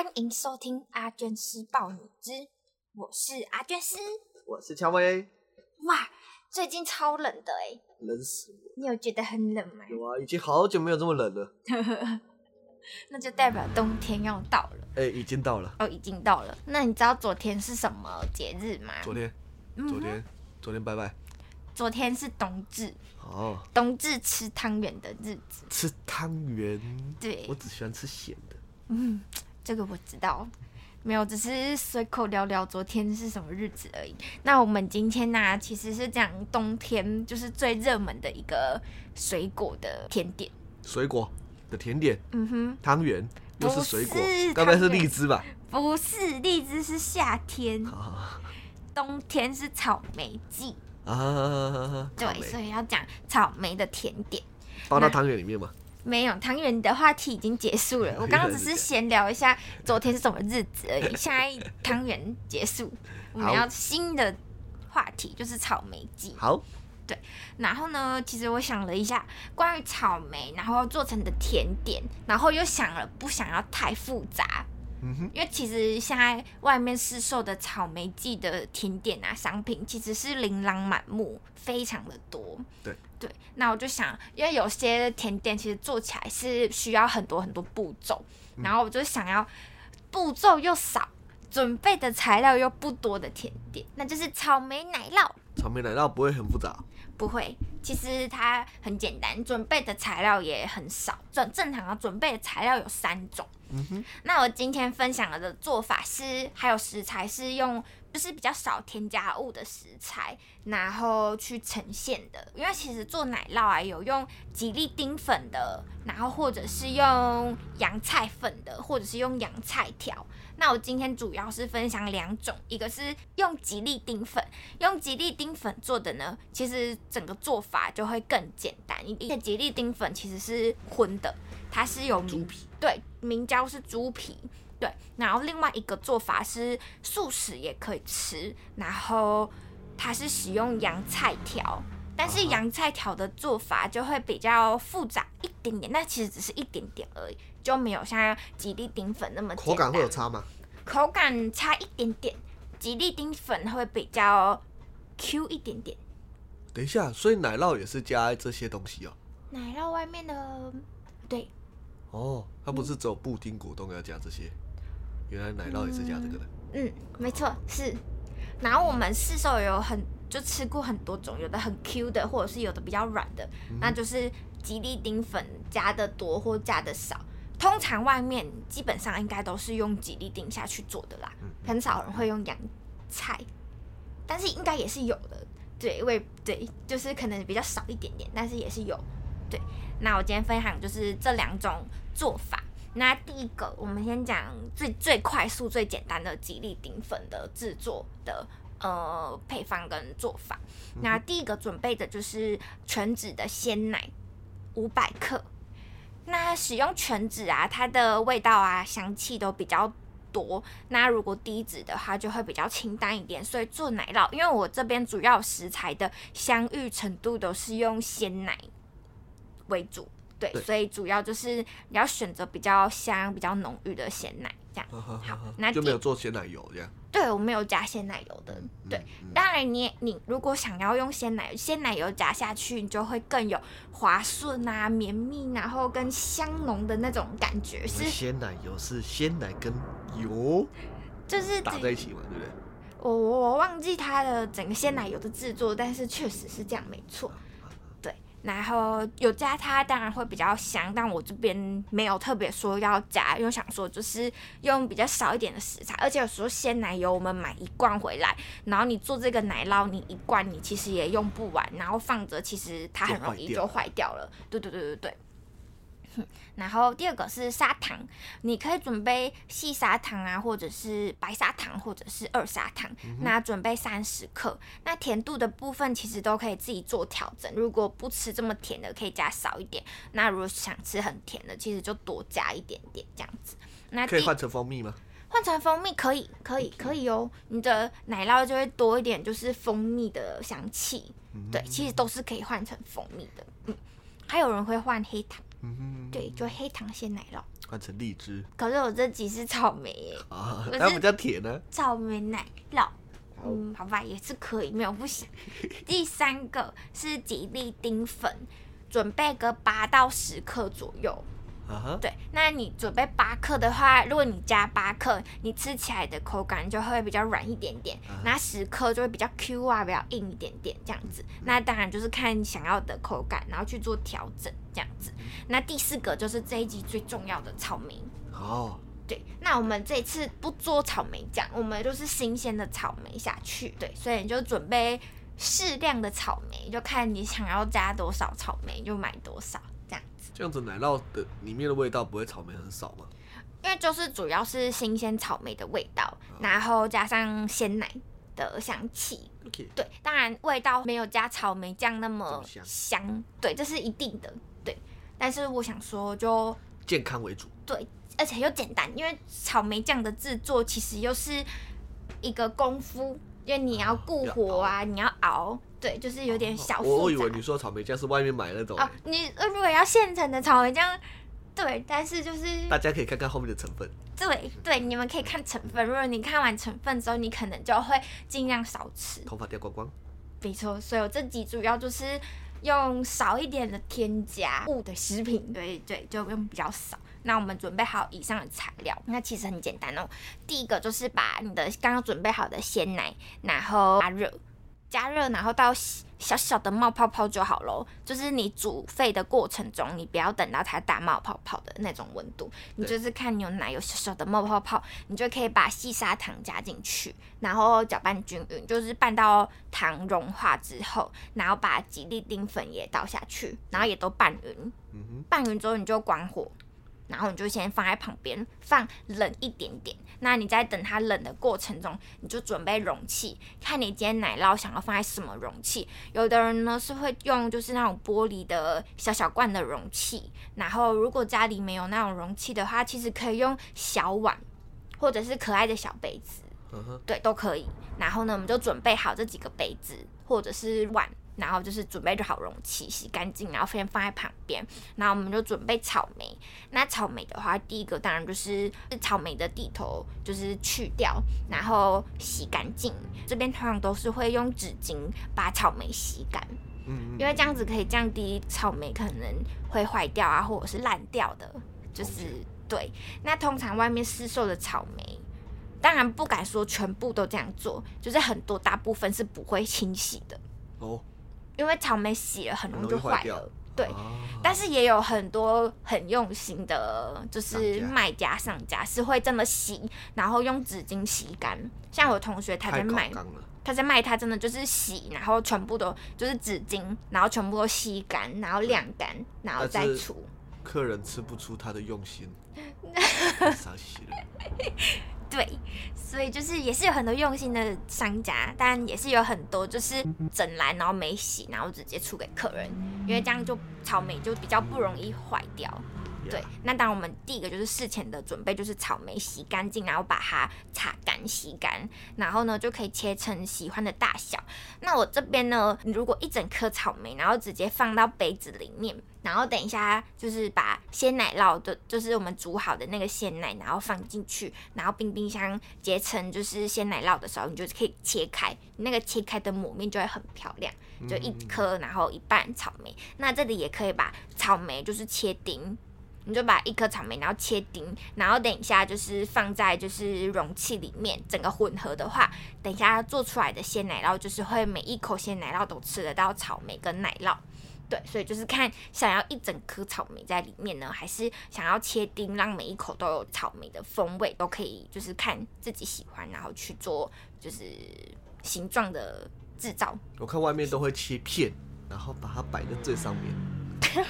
欢迎收听阿娟师报你之，我是阿娟师，我是乔薇。哇，最近超冷的哎，冷死我！你有觉得很冷吗？有啊，已经好久没有这么冷了。那就代表冬天要到了。哎、欸，已经到了。哦，已经到了。那你知道昨天是什么节日吗？昨天，昨天，嗯、昨天拜拜。昨天是冬至。哦。冬至吃汤圆的日子。吃汤圆？对。我只喜欢吃咸的。嗯。这个我知道，没有，只是随口聊聊昨天是什么日子而已。那我们今天呢、啊，其实是讲冬天就是最热门的一个水果的甜点。水果的甜点，嗯哼，汤圆又是水果，该不会是荔枝吧？不是，荔枝是夏天，冬天是草莓季啊。对，所以要讲草莓的甜点，包到汤圆里面吗？没有，汤圆的话题已经结束了。我刚刚只是闲聊一下昨天是什么日子而已。现在汤圆结束，我们要新的话题，就是草莓季。好，对。然后呢，其实我想了一下关于草莓，然后做成的甜点，然后又想了不想要太复杂。嗯哼。因为其实现在外面市售的草莓季的甜点啊商品，其实是琳琅满目，非常的多。对。对，那我就想，因为有些甜点其实做起来是需要很多很多步骤，嗯、然后我就想要步骤又少，准备的材料又不多的甜点，那就是草莓奶酪。草莓奶酪不会很复杂？不会，其实它很简单，准备的材料也很少，正正常的准备的材料有三种。嗯哼，那我今天分享的做法是，还有食材是用。就是比较少添加物的食材，然后去呈现的。因为其实做奶酪啊，有用吉利丁粉的，然后或者是用洋菜粉的，或者是用洋菜条。那我今天主要是分享两种，一个是用吉利丁粉，用吉利丁粉做的呢，其实整个做法就会更简单。一个吉利丁粉其实是荤的，它是有猪皮，对，明胶是猪皮。对，然后另外一个做法是素食也可以吃，然后它是使用洋菜条，但是洋菜条的做法就会比较复杂一点点，那其实只是一点点而已，就没有像吉利丁粉那么。口感会有差吗？口感差一点点，吉利丁粉会比较 Q 一点点。等一下，所以奶酪也是加这些东西哦？奶酪外面的，对。哦，它不是只有布丁果冻要加这些？原来奶酪也是加这个的。嗯，嗯，没错，是。然后我们市售有很就吃过很多种，有的很 Q 的，或者是有的比较软的，嗯、那就是吉利丁粉加的多或加的少。通常外面基本上应该都是用吉利丁下去做的啦，嗯、很少人会用洋菜，但是应该也是有的。对，因为对，就是可能比较少一点点，但是也是有。对，那我今天分享就是这两种做法。那第一个，我们先讲最最快速、最简单的吉利丁粉的制作的呃配方跟做法。那第一个准备的就是全脂的鲜奶五百克。那使用全脂啊，它的味道啊、香气都比较多。那如果低脂的话，就会比较清淡一点。所以做奶酪，因为我这边主要食材的香芋程度都是用鲜奶为主。对，对，所以主要就是你要选择比较香、比较浓郁的鲜奶，这样。好，那就没有做鲜奶油这样。对，我没有加鲜奶油的。对，当然你你如果想要用鲜奶鲜奶油加下去，你就会更有滑顺啊、绵密，然后跟香浓的那种感觉。是鲜奶油是鲜奶跟油，就是打在一起嘛，对不对？我我忘记它的整个鲜奶油的制作，但是确实是这样，没错。然后有加它当然会比较香，但我这边没有特别说要加，因为想说就是用比较少一点的食材，而且有时候鲜奶油我们买一罐回来，然后你做这个奶酪，你一罐你其实也用不完，然后放着其实它很容易就坏掉了。对对对对对。然后第二个是砂糖，你可以准备细砂糖啊，或者是白砂糖，或者是二砂糖。嗯、那准备三十克。那甜度的部分其实都可以自己做调整。如果不吃这么甜的，可以加少一点。那如果想吃很甜的，其实就多加一点点这样子。那可以换成蜂蜜吗？换成蜂蜜可以，可以，可以哦。你的奶酪就会多一点，就是蜂蜜的香气。嗯、对，其实都是可以换成蜂蜜的。嗯，还有人会换黑糖。嗯哼，对，就黑糖鲜奶酪换成荔枝。可是我这集是草莓耶，啊，它比较甜呢。草莓奶酪，嗯，好吧，也是可以，没有不行。第三个是吉利丁粉，准备个八到十克左右。Uh-huh. 对，那你准备八克的话，如果你加八克，你吃起来的口感就会比较软一点点。那、uh-huh. 十克就会比较 Q 啊，比较硬一点点这样子。Uh-huh. 那当然就是看你想要的口感，然后去做调整这样子。那第四个就是这一集最重要的草莓。哦、oh.，对，那我们这次不做草莓酱，我们就是新鲜的草莓下去。对，所以你就准备适量的草莓，就看你想要加多少草莓就买多少。这样子这样子奶酪的里面的味道不会草莓很少吗？因为就是主要是新鲜草莓的味道，然后加上鲜奶的香气。Okay. 对，当然味道没有加草莓酱那么香，香。对，这是一定的。对，但是我想说，就健康为主。对，而且又简单，因为草莓酱的制作其实又是一个功夫，因为你要顾火啊，你要熬。对，就是有点小复杂。我我以为你说草莓酱是外面买那种。哦，你如果要现成的草莓酱，对，但是就是大家可以看看后面的成分。对对，你们可以看成分。如果你看完成分之后，你可能就会尽量少吃。头发掉光光。没错，所以我这集主要就是用少一点的添加物的食品。对对，就用比较少。那我们准备好以上的材料，那其实很简单哦。第一个就是把你的刚刚准备好的鲜奶，然后加热。加热，然后到小小的冒泡泡就好喽。就是你煮沸的过程中，你不要等到它大冒泡泡的那种温度。你就是看牛奶有小小的冒泡泡，你就可以把细砂糖加进去，然后搅拌均匀，就是拌到糖融化之后，然后把吉利丁粉也倒下去，然后也都拌匀。拌匀之后你就关火。然后你就先放在旁边，放冷一点点。那你在等它冷的过程中，你就准备容器，看你今天奶酪想要放在什么容器。有的人呢是会用就是那种玻璃的小小罐的容器，然后如果家里没有那种容器的话，其实可以用小碗或者是可爱的小杯子，对，都可以。然后呢，我们就准备好这几个杯子或者是碗。然后就是准备就好容器，洗干净，然后先放在旁边。然后我们就准备草莓。那草莓的话，第一个当然就是草莓的蒂头，就是去掉，然后洗干净。这边通常都是会用纸巾把草莓洗干，嗯，因为这样子可以降低草莓可能会坏掉啊，或者是烂掉的。就是对。那通常外面市售的草莓，当然不敢说全部都这样做，就是很多大部分是不会清洗的。哦。因为草莓洗了很容易就坏了，对、啊。但是也有很多很用心的，就是卖家上家是会真的洗，然后用纸巾洗干。像我同学他在卖，他在卖，他真的就是洗，然后全部都就是纸巾，然后全部都吸干，然后晾干，然后再出。客人吃不出他的用心，了。对，所以就是也是有很多用心的商家，但也是有很多就是整来然后没洗，然后直接出给客人，因为这样就草莓就比较不容易坏掉。对，那当然我们第一个就是事前的准备，就是草莓洗干净，然后把它擦干、洗干，然后呢就可以切成喜欢的大小。那我这边呢，你如果一整颗草莓，然后直接放到杯子里面，然后等一下就是把鲜奶酪的，就是我们煮好的那个鲜奶，然后放进去，然后冰冰箱结成就是鲜奶酪的时候，你就可以切开，那个切开的抹面就会很漂亮，就一颗，然后一半草莓。那这里也可以把草莓就是切丁。你就把一颗草莓，然后切丁，然后等一下就是放在就是容器里面，整个混合的话，等一下做出来的鲜奶酪就是会每一口鲜奶酪都吃得到草莓跟奶酪，对，所以就是看想要一整颗草莓在里面呢，还是想要切丁，让每一口都有草莓的风味，都可以，就是看自己喜欢，然后去做就是形状的制造。我看外面都会切片，然后把它摆在最上面。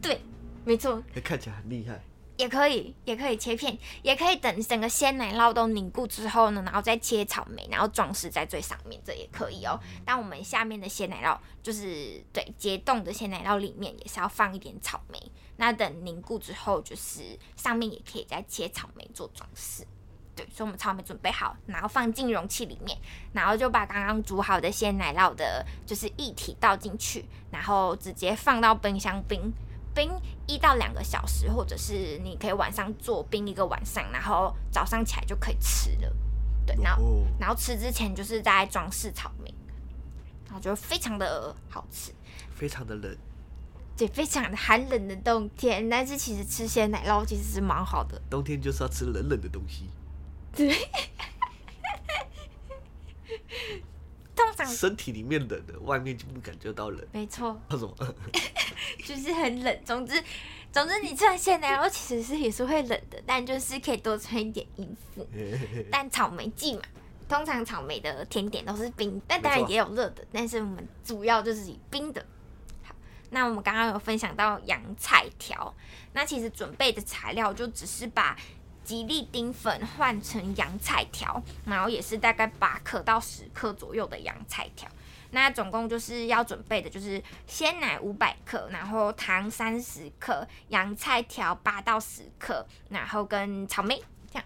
对，没错。看起来很厉害。也可以，也可以切片，也可以等整个鲜奶酪都凝固之后呢，然后再切草莓，然后装饰在最上面，这也可以哦。但我们下面的鲜奶酪，就是对结冻的鲜奶酪里面也是要放一点草莓。那等凝固之后，就是上面也可以再切草莓做装饰。对，所以我们草莓准备好，然后放进容器里面，然后就把刚刚煮好的鲜奶酪的，就是液体倒进去，然后直接放到冰箱冰。冰一到两个小时，或者是你可以晚上做冰一个晚上，然后早上起来就可以吃了。对，然后、哦、然后吃之前就是在装饰草莓，然后就非常的好吃。非常的冷，对，非常的寒冷的冬天，但是其实吃鲜奶酪其实是蛮好的。冬天就是要吃冷冷的东西。对。通常身体里面冷的，外面就不感觉到冷。没错。为什么？就是很冷。总之，总之你吃完鲜奶酪其实是也是会冷的，但就是可以多穿一点衣服。但草莓季嘛，通常草莓的甜点都是冰，但当然也有热的。但是我们主要就是以冰的。好，那我们刚刚有分享到洋菜条，那其实准备的材料就只是把吉利丁粉换成洋菜条，然后也是大概八克到十克左右的洋菜条。那总共就是要准备的，就是鲜奶五百克，然后糖三十克，洋菜条八到十克，然后跟草莓这样。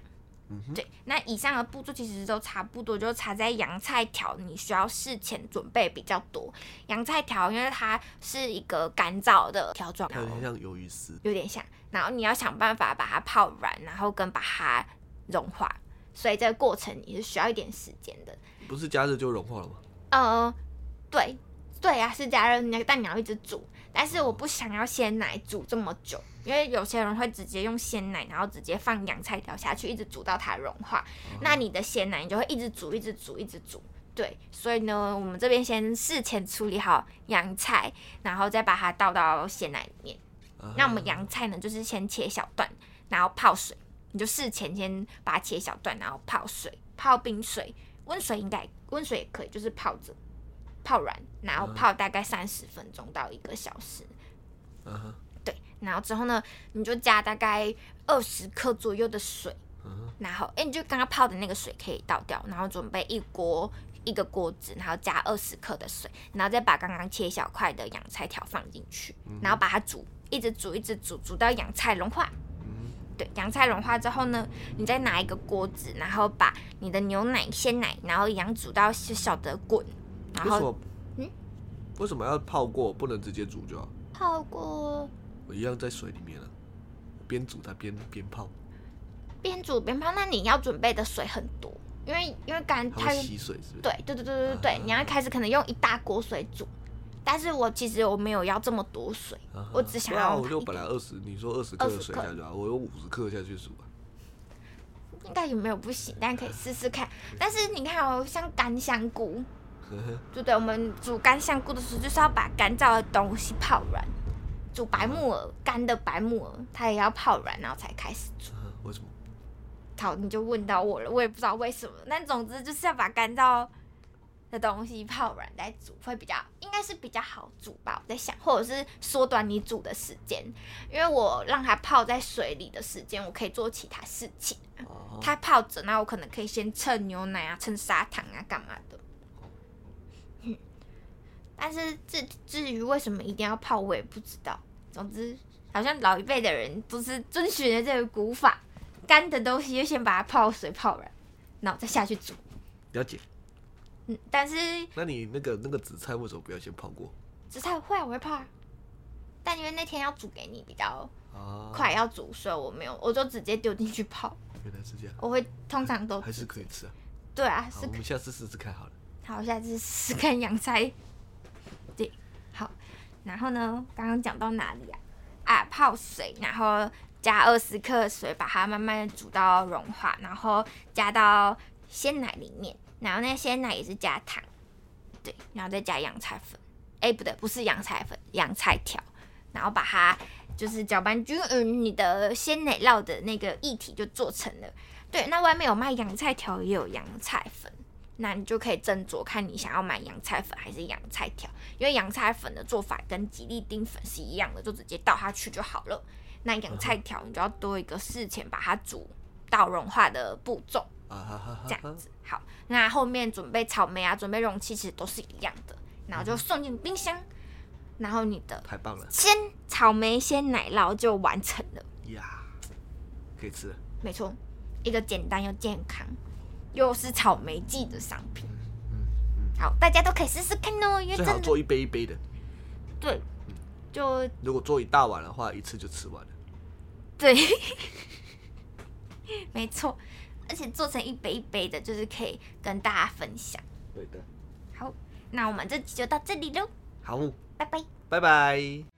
嗯哼。对，那以上的步骤其实都差不多，就差在洋菜条你需要事前准备比较多。洋菜条因为它是一个干燥的条状，有点像鱿鱼丝，有点像。然后你要想办法把它泡软，然后跟把它融化，所以这个过程你是需要一点时间的。不是加热就融化了吗？呃。对，对呀、啊，是加热，但你要一直煮。但是我不想要鲜奶煮这么久，因为有些人会直接用鲜奶，然后直接放洋菜条下去，一直煮到它融化。嗯、那你的鲜奶你就会一直煮，一直煮，一直煮。对，所以呢，我们这边先事前处理好洋菜，然后再把它倒到鲜奶里面。嗯、那我们洋菜呢，就是先切小段，然后泡水。你就事前先把它切小段，然后泡水，泡冰水，温水应该温水也可以，就是泡着。泡软，然后泡大概三十分钟到一个小时。嗯哼对，然后之后呢，你就加大概二十克左右的水。Uh huh. 然后，哎，你就刚刚泡的那个水可以倒掉，然后准备一锅一个锅子，然后加二十克的水，然后再把刚刚切小块的洋菜条放进去，uh. 然后把它煮，一直煮，一直煮，煮到洋菜融化。Uh. 对，洋菜融化之后呢，你再拿一个锅子，然后把你的牛奶、鲜奶，然后一样煮到小小的滚。然后，嗯，为什么要泡过？不能直接煮就好？泡过，我一样在水里面了，边煮它边边泡，边煮边泡。那你要准备的水很多，因为因为干它吸水是不是？对对对对对对，啊、你要开始可能用一大锅水煮，但是我其实我没有要这么多水，啊、我只想要。我就本来二十，你说二十克的水下去啊，我用五十克下去煮啊。应该有没有不行？但可以试试看。但是你看哦，像干香菇。就对，我们煮干香菇的时候，就是要把干燥的东西泡软。煮白木耳，干的白木耳，它也要泡软，然后才开始煮。为什么？好，你就问到我了，我也不知道为什么。但总之就是要把干燥的东西泡软再煮，会比较应该是比较好煮吧。我在想，或者是缩短你煮的时间，因为我让它泡在水里的时间，我可以做其他事情。它泡着，那我可能可以先蹭牛奶啊，蹭砂糖啊，干嘛的。但是至至于为什么一定要泡，我也不知道。总之，好像老一辈的人都是遵循了这个古法，干的东西就先把它泡水泡软，然后再下去煮。了解。嗯，但是那你那个那个紫菜为什么不要先泡过？紫菜会啊，我会泡啊。但因为那天要煮给你比较快要煮，所以我没有，我就直接丢进去泡。原来是这样。我会通常都还是可以吃啊。对啊，是。我们下次试试看好了。好，下次试试看洋菜。然后呢？刚刚讲到哪里啊？啊，泡水，然后加二十克水，把它慢慢煮到融化，然后加到鲜奶里面，然后那鲜奶也是加糖，对，然后再加洋菜粉，哎、不对，不是洋菜粉，洋菜条，然后把它就是搅拌均匀，你的鲜奶酪的那个液体就做成了。对，那外面有卖洋菜条，也有洋菜粉，那你就可以斟酌看你想要买洋菜粉还是洋菜条，因为洋菜粉的做法跟吉利丁粉是一样的，就直接倒下去就好了。那洋菜条你就要多一个事前把它煮到融化的步骤，这样子。好，那后面准备草莓啊，准备容器其实都是一样的，然后就送进冰箱，然后你的太棒了，鲜草莓鲜奶酪就完成了呀，可以吃了。没错。一个简单又健康，又是草莓季的商品。嗯嗯、好，大家都可以试试看哦。因为最好做一杯一杯的。对，就如果做一大碗的话，一次就吃完了。对，没错，而且做成一杯一杯的，就是可以跟大家分享。对的。好，那我们这集就到这里喽。好，拜拜，拜拜。